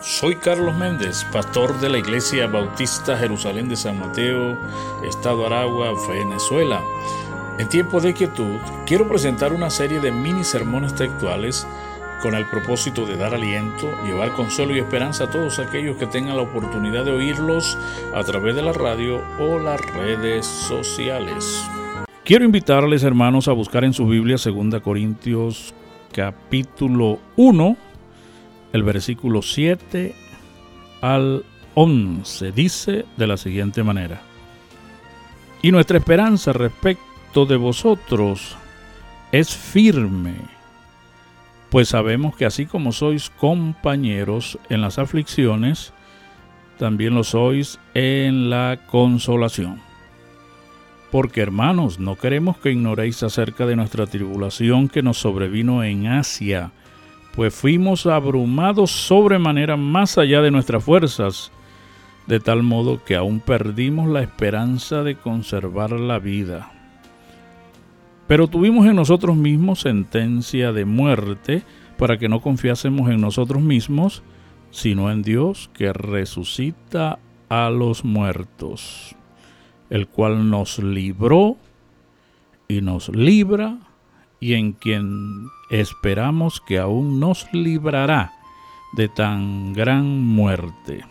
Soy Carlos Méndez, pastor de la Iglesia Bautista Jerusalén de San Mateo, Estado Aragua, Venezuela. En tiempo de quietud, quiero presentar una serie de mini sermones textuales con el propósito de dar aliento, llevar consuelo y esperanza a todos aquellos que tengan la oportunidad de oírlos a través de la radio o las redes sociales. Quiero invitarles, hermanos, a buscar en su Biblia 2 Corintios capítulo 1, el versículo 7 al 11. Dice de la siguiente manera. Y nuestra esperanza respecto de vosotros es firme, pues sabemos que así como sois compañeros en las aflicciones, también lo sois en la consolación. Porque hermanos, no queremos que ignoréis acerca de nuestra tribulación que nos sobrevino en Asia, pues fuimos abrumados sobremanera más allá de nuestras fuerzas, de tal modo que aún perdimos la esperanza de conservar la vida. Pero tuvimos en nosotros mismos sentencia de muerte para que no confiásemos en nosotros mismos, sino en Dios que resucita a los muertos, el cual nos libró y nos libra y en quien esperamos que aún nos librará de tan gran muerte.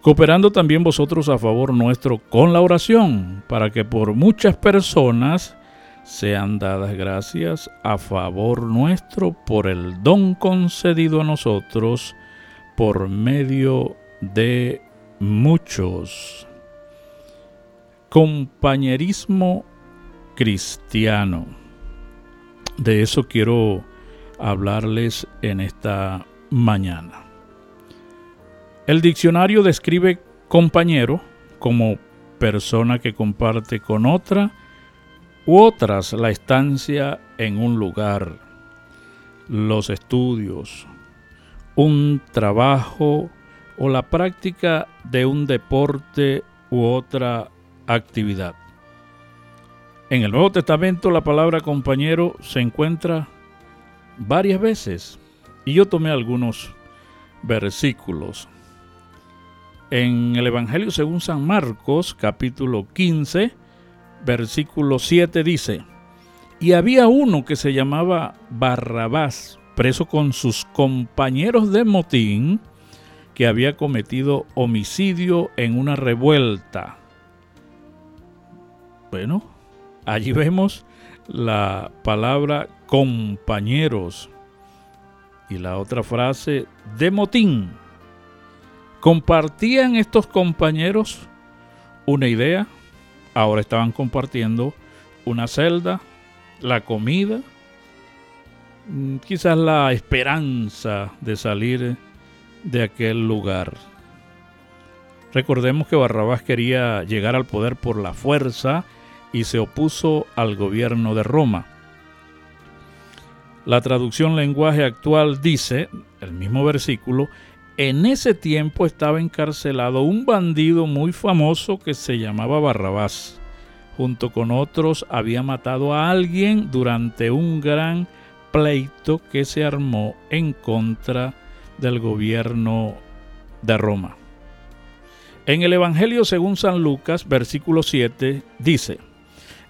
Cooperando también vosotros a favor nuestro con la oración, para que por muchas personas sean dadas gracias a favor nuestro por el don concedido a nosotros por medio de muchos. Compañerismo cristiano. De eso quiero hablarles en esta mañana. El diccionario describe compañero como persona que comparte con otra u otras la estancia en un lugar, los estudios, un trabajo o la práctica de un deporte u otra actividad. En el Nuevo Testamento la palabra compañero se encuentra varias veces y yo tomé algunos versículos. En el Evangelio según San Marcos capítulo 15 versículo 7 dice, y había uno que se llamaba Barrabás, preso con sus compañeros de motín, que había cometido homicidio en una revuelta. Bueno, Allí vemos la palabra compañeros y la otra frase de motín. ¿Compartían estos compañeros una idea? Ahora estaban compartiendo una celda, la comida, mm, quizás la esperanza de salir de aquel lugar. Recordemos que Barrabás quería llegar al poder por la fuerza y se opuso al gobierno de Roma. La traducción lenguaje actual dice, el mismo versículo, en ese tiempo estaba encarcelado un bandido muy famoso que se llamaba Barrabás. Junto con otros había matado a alguien durante un gran pleito que se armó en contra del gobierno de Roma. En el Evangelio según San Lucas, versículo 7, dice,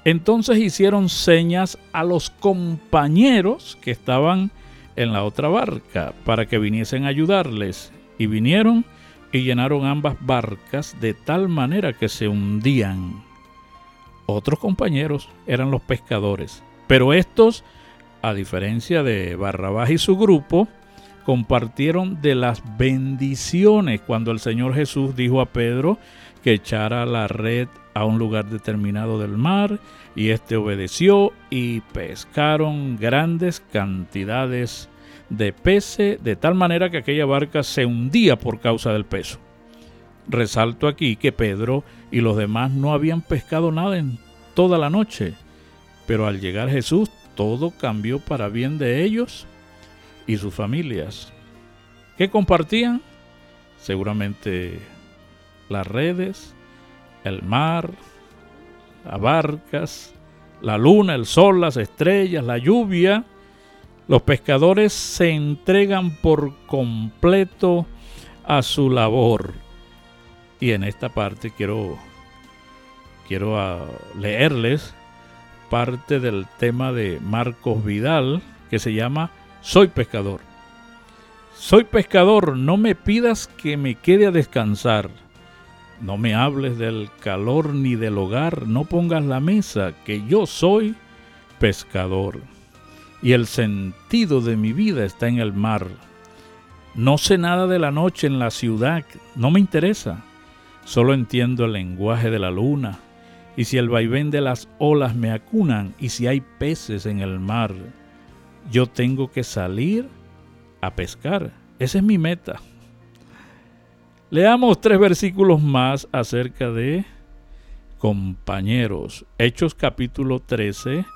entonces hicieron señas a los compañeros que estaban en la otra barca para que viniesen a ayudarles. Y vinieron y llenaron ambas barcas de tal manera que se hundían. Otros compañeros eran los pescadores, pero estos, a diferencia de Barrabás y su grupo, compartieron de las bendiciones cuando el Señor Jesús dijo a Pedro que echara la red a un lugar determinado del mar, y éste obedeció y pescaron grandes cantidades de peces, de tal manera que aquella barca se hundía por causa del peso. Resalto aquí que Pedro y los demás no habían pescado nada en toda la noche, pero al llegar Jesús todo cambió para bien de ellos y sus familias. ¿Qué compartían? Seguramente las redes, el mar, las barcas, la luna, el sol, las estrellas, la lluvia Los pescadores se entregan por completo a su labor. Y en esta parte quiero, quiero ah, leerles parte del tema de Marcos Vidal que se llama Soy pescador. Soy pescador, no me pidas que me quede a descansar. No me hables del calor ni del hogar, no pongas la mesa, que yo soy pescador. Y el sentido de mi vida está en el mar. No sé nada de la noche en la ciudad, no me interesa. Solo entiendo el lenguaje de la luna. Y si el vaivén de las olas me acunan y si hay peces en el mar, yo tengo que salir a pescar. Esa es mi meta. Leamos tres versículos más acerca de compañeros. Hechos capítulo 13,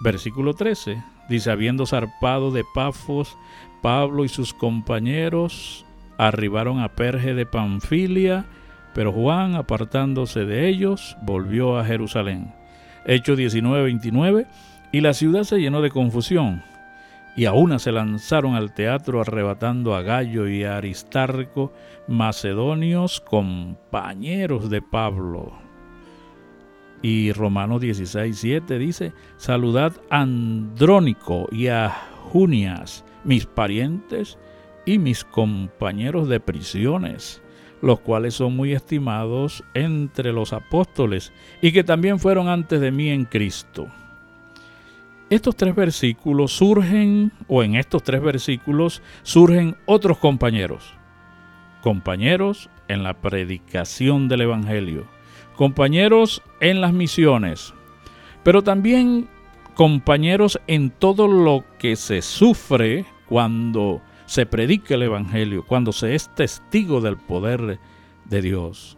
versículo 13. Dice, habiendo zarpado de Pafos, Pablo y sus compañeros arribaron a Perge de Panfilia, pero Juan, apartándose de ellos, volvió a Jerusalén. Hechos 19, 29. Y la ciudad se llenó de confusión y a una se lanzaron al teatro arrebatando a Gallo y a Aristarco, macedonios compañeros de Pablo. Y Romanos 16, 7 dice, saludad a Andrónico y a Junias, mis parientes y mis compañeros de prisiones, los cuales son muy estimados entre los apóstoles y que también fueron antes de mí en Cristo. Estos tres versículos surgen, o en estos tres versículos surgen otros compañeros. Compañeros en la predicación del Evangelio, compañeros en las misiones, pero también compañeros en todo lo que se sufre cuando se predica el Evangelio, cuando se es testigo del poder de Dios.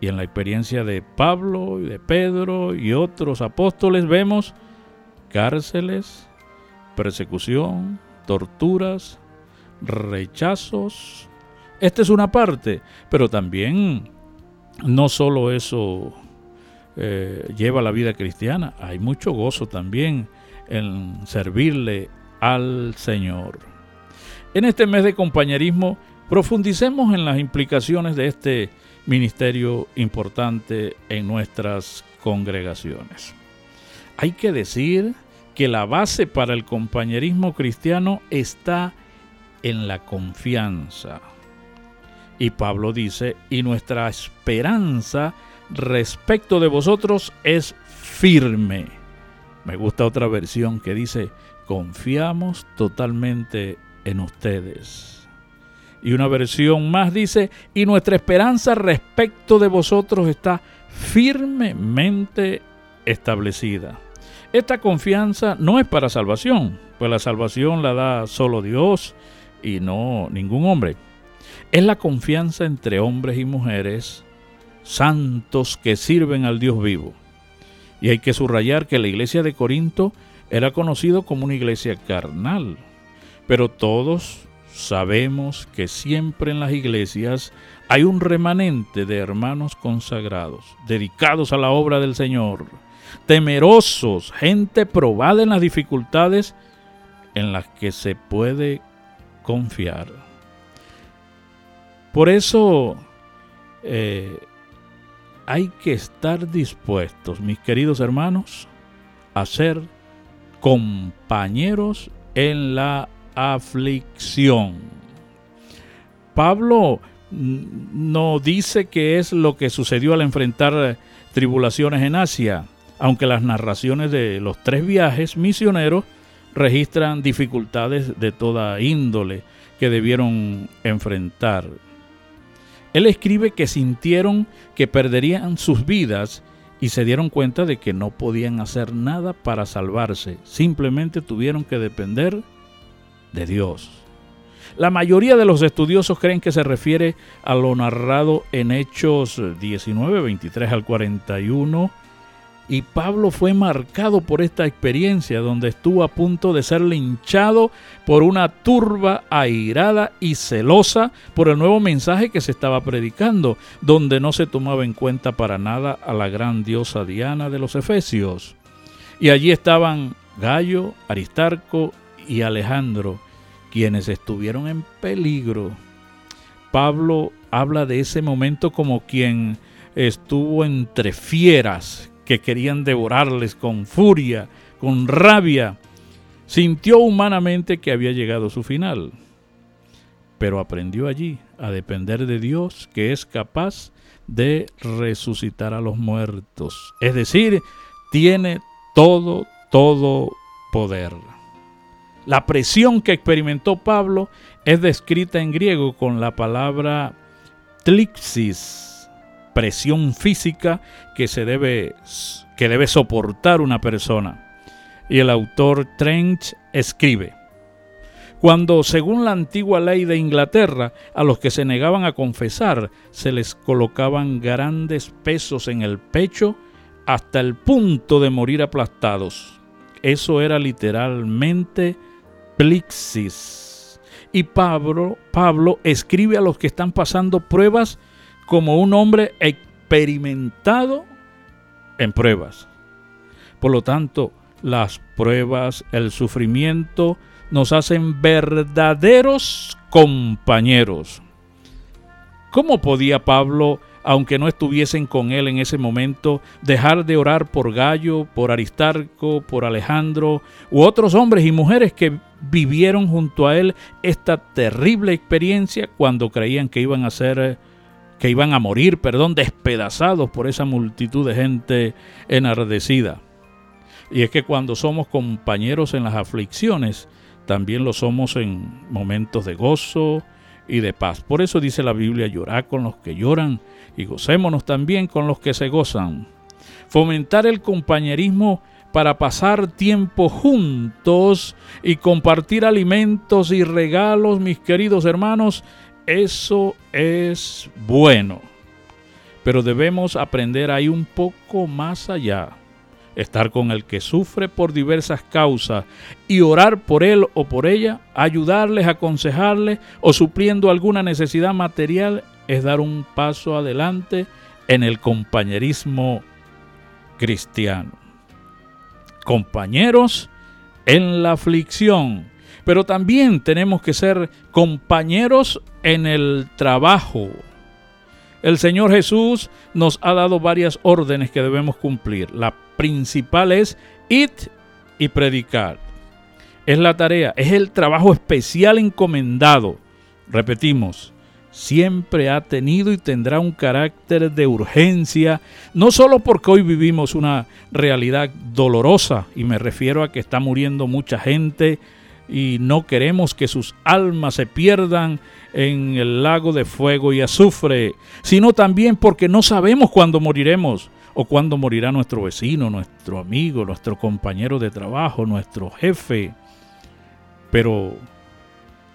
Y en la experiencia de Pablo y de Pedro y otros apóstoles vemos cárceles, persecución, torturas, rechazos. Esta es una parte, pero también no solo eso eh, lleva la vida cristiana, hay mucho gozo también en servirle al Señor. En este mes de compañerismo profundicemos en las implicaciones de este ministerio importante en nuestras congregaciones. Hay que decir que la base para el compañerismo cristiano está en la confianza. Y Pablo dice, y nuestra esperanza respecto de vosotros es firme. Me gusta otra versión que dice, confiamos totalmente en ustedes. Y una versión más dice, y nuestra esperanza respecto de vosotros está firmemente establecida. Esta confianza no es para salvación, pues la salvación la da solo Dios y no ningún hombre. Es la confianza entre hombres y mujeres santos que sirven al Dios vivo. Y hay que subrayar que la iglesia de Corinto era conocido como una iglesia carnal, pero todos sabemos que siempre en las iglesias hay un remanente de hermanos consagrados, dedicados a la obra del Señor, temerosos, gente probada en las dificultades en las que se puede confiar. Por eso eh, hay que estar dispuestos, mis queridos hermanos, a ser compañeros en la aflicción. Pablo no dice que es lo que sucedió al enfrentar tribulaciones en Asia aunque las narraciones de los tres viajes misioneros registran dificultades de toda índole que debieron enfrentar. Él escribe que sintieron que perderían sus vidas y se dieron cuenta de que no podían hacer nada para salvarse, simplemente tuvieron que depender de Dios. La mayoría de los estudiosos creen que se refiere a lo narrado en Hechos 19, 23 al 41, y Pablo fue marcado por esta experiencia donde estuvo a punto de ser linchado por una turba airada y celosa por el nuevo mensaje que se estaba predicando, donde no se tomaba en cuenta para nada a la gran diosa Diana de los Efesios. Y allí estaban Gallo, Aristarco y Alejandro, quienes estuvieron en peligro. Pablo habla de ese momento como quien estuvo entre fieras que querían devorarles con furia, con rabia. Sintió humanamente que había llegado su final, pero aprendió allí a depender de Dios que es capaz de resucitar a los muertos. Es decir, tiene todo, todo poder. La presión que experimentó Pablo es descrita en griego con la palabra tlixis, presión física que se debe que debe soportar una persona. Y el autor Trench escribe: cuando, según la antigua ley de Inglaterra, a los que se negaban a confesar se les colocaban grandes pesos en el pecho hasta el punto de morir aplastados. Eso era literalmente plixis. Y Pablo, Pablo escribe a los que están pasando pruebas como un hombre experimentado en pruebas. Por lo tanto, las pruebas, el sufrimiento, nos hacen verdaderos compañeros. ¿Cómo podía Pablo, aunque no estuviesen con él en ese momento, dejar de orar por Gallo, por Aristarco, por Alejandro u otros hombres y mujeres que vivieron junto a él esta terrible experiencia cuando creían que iban a ser que iban a morir, perdón, despedazados por esa multitud de gente enardecida? Y es que cuando somos compañeros en las aflicciones, también lo somos en momentos de gozo y de paz. Por eso dice la Biblia, llorar con los que lloran y gocémonos también con los que se gozan. Fomentar el compañerismo para pasar tiempo juntos y compartir alimentos y regalos, mis queridos hermanos, eso es bueno. Pero debemos aprender ahí un poco más allá estar con el que sufre por diversas causas y orar por él o por ella, ayudarles, aconsejarles o supliendo alguna necesidad material es dar un paso adelante en el compañerismo cristiano. Compañeros en la aflicción, pero también tenemos que ser compañeros en el trabajo, el Señor Jesús nos ha dado varias órdenes que debemos cumplir. La principal es ir y predicar. Es la tarea, es el trabajo especial encomendado. Repetimos, siempre ha tenido y tendrá un carácter de urgencia, no solo porque hoy vivimos una realidad dolorosa, y me refiero a que está muriendo mucha gente y no queremos que sus almas se pierdan en el lago de fuego y azufre, sino también porque no sabemos cuándo moriremos o cuándo morirá nuestro vecino, nuestro amigo, nuestro compañero de trabajo, nuestro jefe. Pero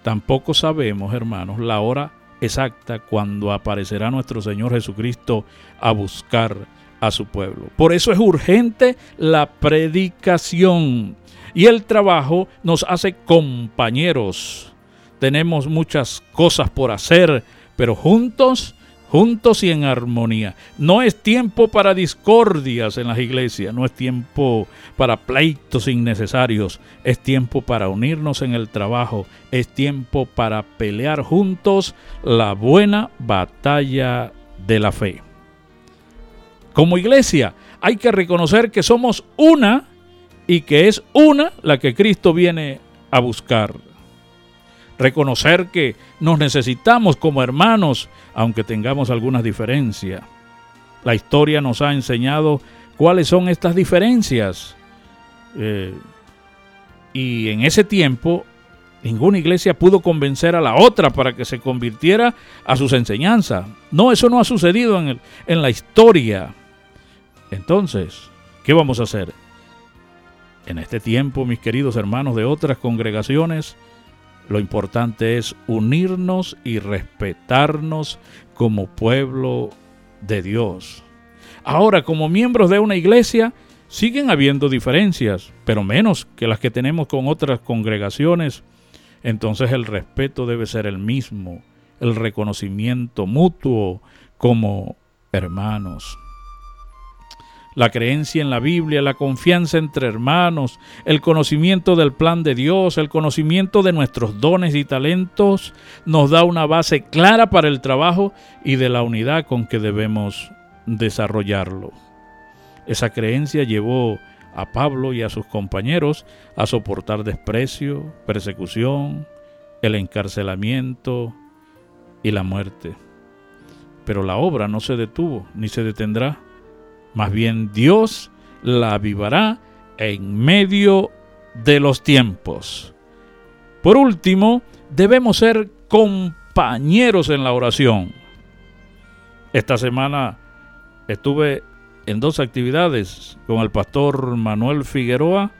tampoco sabemos, hermanos, la hora exacta cuando aparecerá nuestro Señor Jesucristo a buscar a su pueblo. Por eso es urgente la predicación y el trabajo nos hace compañeros tenemos muchas cosas por hacer, pero juntos, juntos y en armonía. No es tiempo para discordias en las iglesias, no es tiempo para pleitos innecesarios, es tiempo para unirnos en el trabajo, es tiempo para pelear juntos la buena batalla de la fe. Como iglesia hay que reconocer que somos una y que es una la que Cristo viene a buscar reconocer que nos necesitamos como hermanos, aunque tengamos algunas diferencias. La historia nos ha enseñado cuáles son estas diferencias. Eh, y en ese tiempo, ninguna iglesia pudo convencer a la otra para que se convirtiera a sus enseñanzas. No, eso no ha sucedido en, en la historia. Entonces, ¿qué vamos a hacer? En este tiempo, mis queridos hermanos de otras congregaciones, lo importante es unirnos y respetarnos como pueblo de Dios. Ahora, como miembros de una iglesia, siguen habiendo diferencias, pero menos que las que tenemos con otras congregaciones. Entonces el respeto debe ser el mismo, el reconocimiento mutuo como hermanos. La creencia en la Biblia, la confianza entre hermanos, el conocimiento del plan de Dios, el conocimiento de nuestros dones y talentos nos da una base clara para el trabajo y de la unidad con que debemos desarrollarlo. Esa creencia llevó a Pablo y a sus compañeros a soportar desprecio, persecución, el encarcelamiento y la muerte. Pero la obra no se detuvo ni se detendrá. Más bien Dios la avivará en medio de los tiempos. Por último, debemos ser compañeros en la oración. Esta semana estuve en dos actividades con el pastor Manuel Figueroa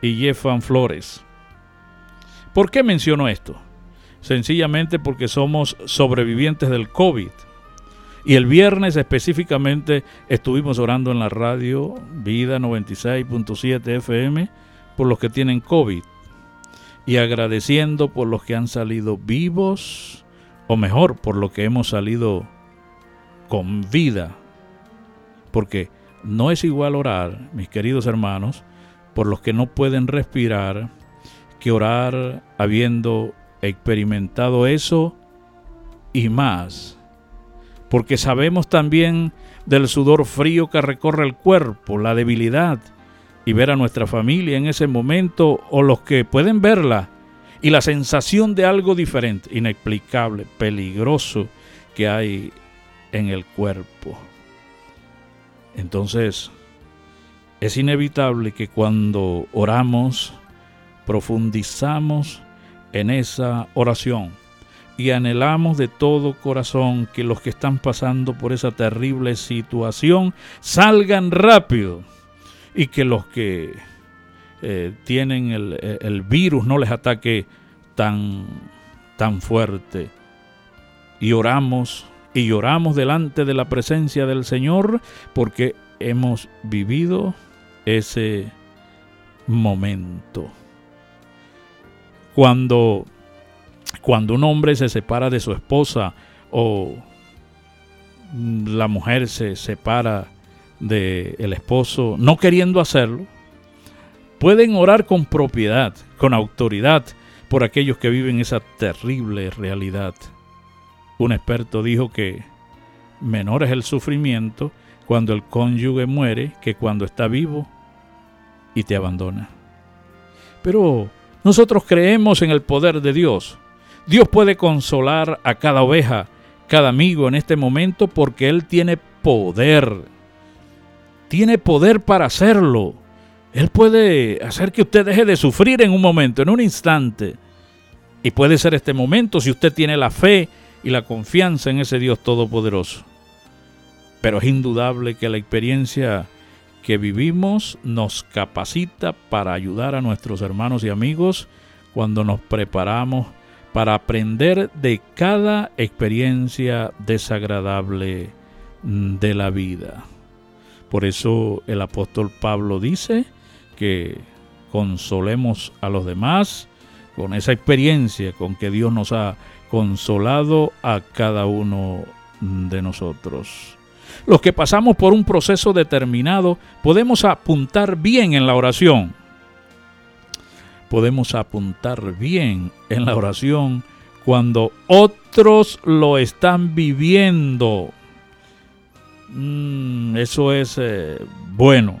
y Jeffan Flores. ¿Por qué menciono esto? Sencillamente porque somos sobrevivientes del COVID. Y el viernes específicamente estuvimos orando en la radio Vida 96.7 FM por los que tienen COVID y agradeciendo por los que han salido vivos o mejor, por los que hemos salido con vida porque no es igual orar, mis queridos hermanos, por los que no pueden respirar, que orar habiendo experimentado eso y más. Porque sabemos también del sudor frío que recorre el cuerpo, la debilidad, y ver a nuestra familia en ese momento o los que pueden verla, y la sensación de algo diferente, inexplicable, peligroso que hay en el cuerpo. Entonces, es inevitable que cuando oramos, profundizamos en esa oración y anhelamos de todo corazón que los que están pasando por esa terrible situación salgan rápido y que los que eh, tienen el, el, virus no les ataque tan, tan fuerte. Y oramos y lloramos delante de la presencia del Señor porque hemos vivido ese momento. Cuando, cuando un hombre se separa de su esposa o la mujer se separa del el esposo no queriendo hacerlo, pueden orar con propiedad, con autoridad por aquellos que viven esa terrible realidad. Un experto dijo que menor es el sufrimiento cuando el cónyuge muere que cuando está vivo y te abandona. Pero nosotros creemos en el poder de Dios. Dios puede consolar a cada oveja, cada amigo en este momento porque Él tiene poder. Tiene poder para hacerlo. Él puede hacer que usted deje de sufrir en un momento, en un instante. Y puede ser este momento si usted tiene la fe y la confianza en ese Dios todopoderoso. Pero es indudable que la experiencia que vivimos nos capacita para ayudar a nuestros hermanos y amigos cuando nos preparamos para aprender de cada experiencia desagradable de la vida. Por eso el apóstol Pablo dice que consolemos a los demás con esa experiencia con que Dios nos ha consolado a cada uno de nosotros. Los que pasamos por un proceso determinado podemos apuntar bien en la oración. Podemos apuntar bien en la oración cuando otros lo están viviendo. Mm, eso es eh, bueno.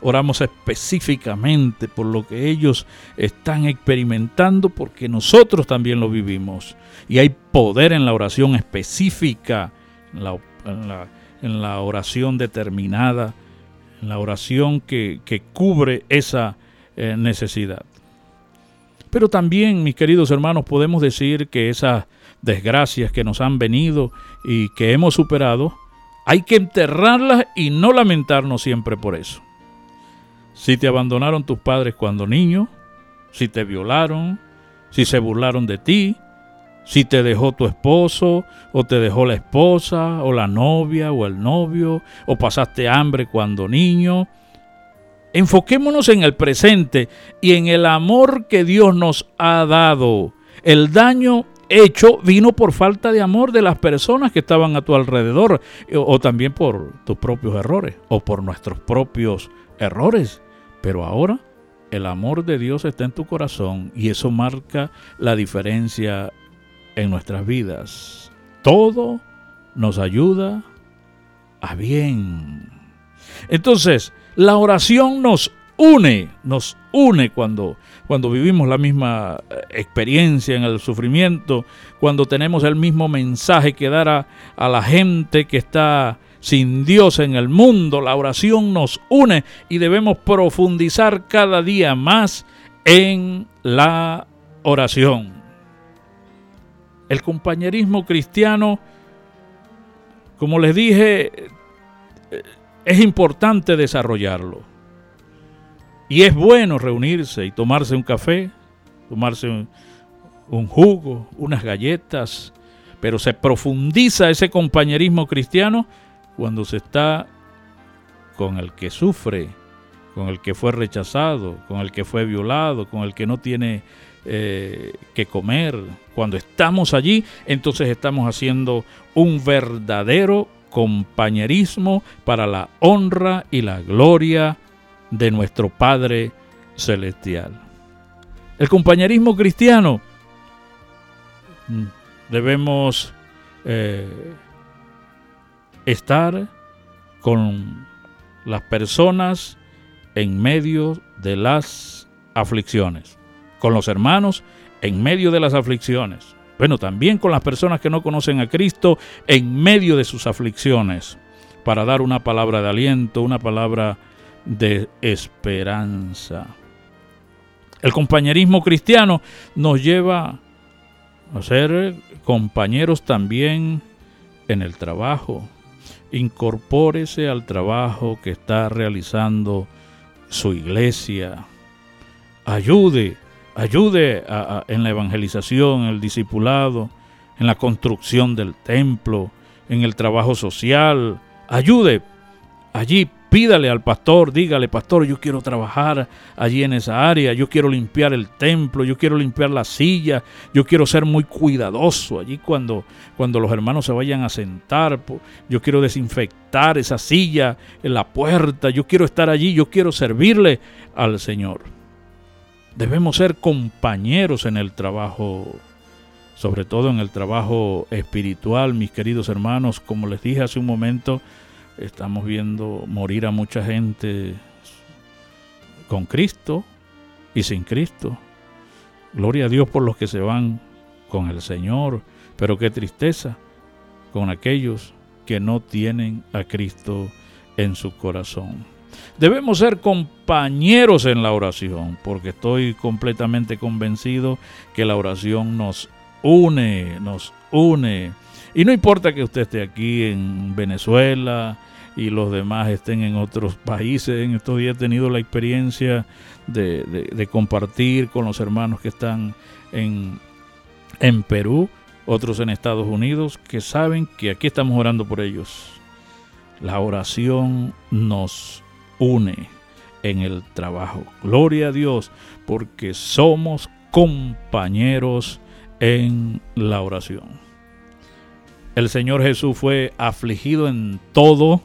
Oramos específicamente por lo que ellos están experimentando porque nosotros también lo vivimos. Y hay poder en la oración específica, en la, oración determinada, en la oración que, cubre esa eh, necesidad. Pero también, mis queridos hermanos, podemos decir que esas desgracias que nos han venido y que hemos superado, hay que enterrarlas y no lamentarnos siempre por eso si te abandonaron tus padres cuando niño, si te violaron, si se burlaron de ti, si te dejó tu esposo o te dejó la esposa o la novia o el novio o pasaste hambre cuando niño. Enfoquémonos en el presente y en el amor que Dios nos ha dado. El daño hecho vino por falta de amor de las personas que estaban a tu alrededor o, también por tus propios errores o por nuestros propios errores. Pero ahora el amor de Dios está en tu corazón y eso marca la diferencia en nuestras vidas. Todo nos ayuda a bien. Entonces, la oración nos une, nos une cuando, cuando vivimos la misma eh, experiencia en el sufrimiento, cuando tenemos el mismo mensaje que dar a, a la gente que está sin Dios en el mundo. La oración nos une y debemos profundizar cada día más en la oración. El compañerismo cristiano, como les dije, eh, es importante desarrollarlo. Y es bueno reunirse y tomarse un café, tomarse un, jugo, unas galletas, pero se profundiza ese compañerismo cristiano cuando se está con el que sufre, con el que fue rechazado, con el que fue violado, con el que no tiene eh, que comer. Cuando estamos allí, entonces estamos haciendo un verdadero compañerismo para la honra y la gloria de nuestro Padre Celestial. El compañerismo cristiano mm, debemos eh, estar con las personas en medio de las aflicciones, con los hermanos en medio de las aflicciones. Bueno, también con las personas que no conocen a Cristo en medio de sus aflicciones, para dar una palabra de aliento, una palabra de esperanza. El compañerismo cristiano nos lleva a ser compañeros también en el trabajo, incorpórese al trabajo que está realizando su iglesia. Ayude, ayude en la evangelización, en el discipulado, en la construcción del templo, en el trabajo social. Ayude allí Pídale al pastor, dígale, pastor, yo quiero trabajar allí en esa área, yo quiero limpiar el templo, yo quiero limpiar la silla, yo quiero ser muy cuidadoso allí cuando, cuando los hermanos se vayan a sentar, yo quiero desinfectar esa silla en la puerta, yo quiero estar allí, yo quiero servirle al Señor. Debemos ser compañeros en el trabajo, sobre todo en el trabajo espiritual, mis queridos hermanos, como les dije hace un momento, Estamos viendo morir a mucha gente con Cristo y sin Cristo. Gloria a Dios por los que se van con el Señor, pero qué tristeza con aquellos que no tienen a Cristo en su corazón. Debemos ser compañeros en la oración, porque estoy completamente convencido que la oración nos une, nos une. Y no importa que usted esté aquí en Venezuela, y los demás estén en otros países. En estos días he tenido la experiencia de, compartir con los hermanos que están en, en Perú, otros en Estados Unidos, que saben que aquí estamos orando por ellos. La oración nos une en el trabajo. Gloria a Dios, porque somos compañeros en la oración. El Señor Jesús fue afligido en todo,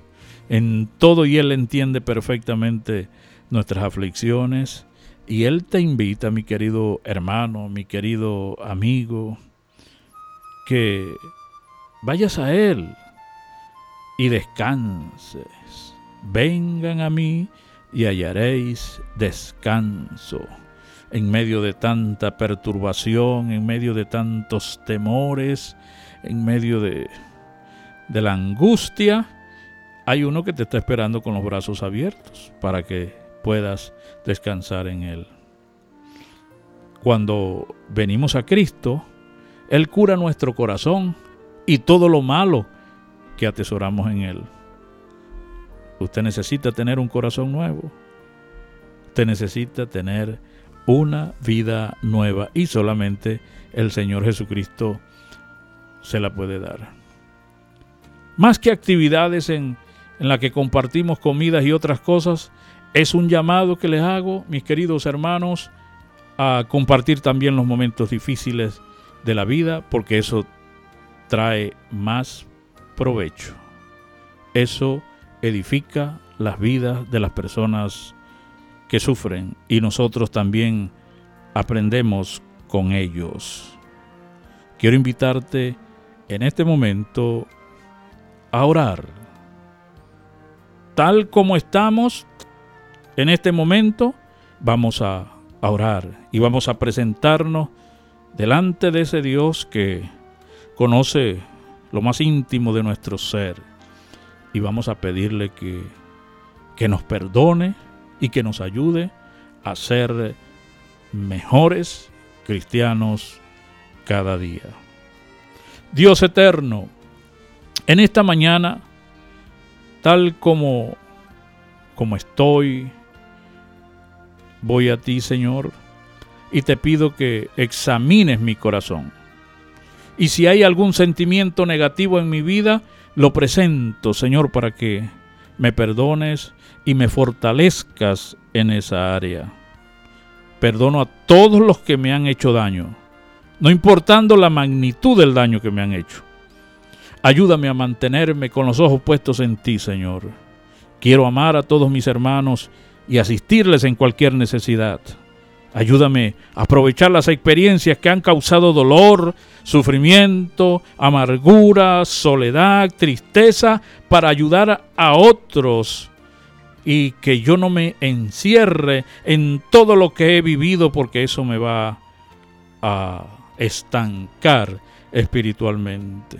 en todo y Él entiende perfectamente nuestras aflicciones. Y Él te invita, mi querido hermano, mi querido amigo, que vayas a Él y descanses. Vengan a mí y hallaréis descanso. En medio de tanta perturbación, en medio de tantos temores, en medio de, la angustia, hay uno que te está esperando con los brazos abiertos para que puedas descansar en Él. Cuando venimos a Cristo, Él cura nuestro corazón y todo lo malo que atesoramos en Él. Usted necesita tener un corazón nuevo. Usted necesita tener una vida nueva y solamente el Señor Jesucristo se la puede dar. Más que actividades en en la que compartimos comidas y otras cosas, es un llamado que les hago, mis queridos hermanos, a compartir también los momentos difíciles de la vida porque eso trae más provecho. Eso edifica las vidas de las personas que sufren y nosotros también aprendemos con ellos. Quiero invitarte en este momento a orar. Tal como estamos en este momento, vamos a, orar y vamos a presentarnos delante de ese Dios que conoce lo más íntimo de nuestro ser y vamos a pedirle que, que nos perdone y que nos ayude a ser mejores cristianos cada día. Dios eterno, en esta mañana, tal como, como estoy, voy a ti, Señor, y te pido que examines mi corazón. Y si hay algún sentimiento negativo en mi vida, lo presento, Señor, para que me perdones y me fortalezcas en esa área. Perdono a todos los que me han hecho daño, no importando la magnitud del daño que me han hecho. Ayúdame a mantenerme con los ojos puestos en ti, Señor. Quiero amar a todos mis hermanos y asistirles en cualquier necesidad. Ayúdame a aprovechar las experiencias que han causado dolor, sufrimiento, amargura, soledad, tristeza, para ayudar a otros y que yo no me encierre en todo lo que he vivido porque eso me va a estancar espiritualmente.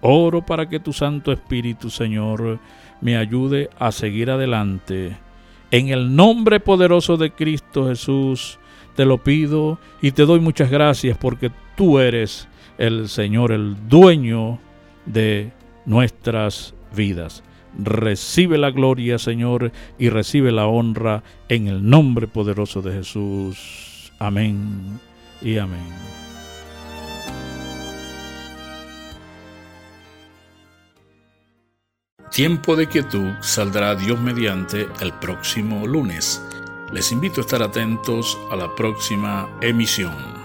Oro para que tu Santo Espíritu, Señor, me ayude a seguir adelante. En el nombre poderoso de Cristo Jesús, te lo pido y te doy muchas gracias porque tú eres el Señor, el dueño de nuestras vidas. Recibe la gloria, Señor, y recibe la honra en el nombre poderoso de Jesús. Amén y amén. Tiempo de quietud saldrá Dios mediante el próximo lunes. Les invito a estar atentos a la próxima emisión.